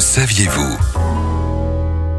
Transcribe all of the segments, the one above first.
saviez-vous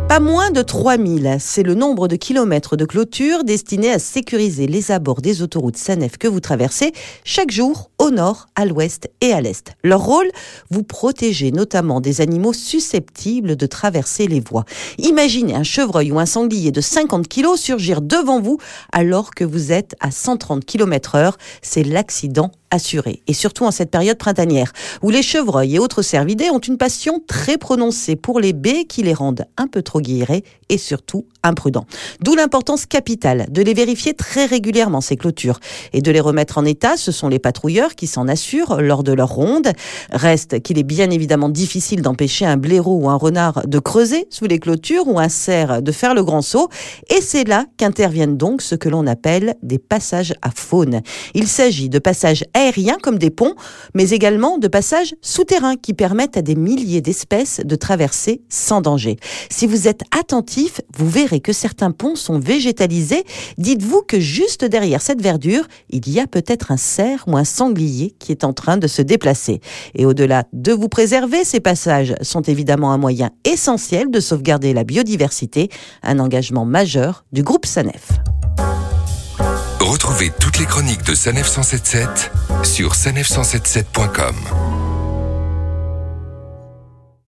Pas moins de 3000, c'est le nombre de kilomètres de clôture destinés à sécuriser les abords des autoroutes SANEF que vous traversez chaque jour au nord, à l'ouest et à l'est. Leur rôle, vous protéger notamment des animaux susceptibles de traverser les voies. Imaginez un chevreuil ou un sanglier de 50 kg surgir devant vous alors que vous êtes à 130 km heure. C'est l'accident assuré. Et surtout en cette période printanière, où les chevreuils et autres cervidés ont une passion très prononcée pour les baies qui les rendent un peu trop guillerés et surtout imprudents. D'où l'importance capitale de les vérifier très régulièrement, ces clôtures, et de les remettre en état. Ce sont les patrouilleurs qui s'en assurent lors de leur ronde. Reste qu'il est bien évidemment difficile d'empêcher un blaireau ou un renard de creuser sous les clôtures ou un cerf de faire le grand saut. Et c'est là qu'interviennent donc ce que l'on appelle des passages à faune. Il s'agit de passages aériens comme des ponts, mais également de passages souterrains qui permettent à des milliers d'espèces de traverser sans danger. Si vous êtes attentif, vous verrez que certains ponts sont végétalisés. Dites-vous que juste derrière cette verdure, il y a peut-être un cerf ou un qui est en train de se déplacer. Et au-delà de vous préserver, ces passages sont évidemment un moyen essentiel de sauvegarder la biodiversité, un engagement majeur du groupe SANEF. Retrouvez toutes les chroniques de Sanef 177 sur sanef177.com.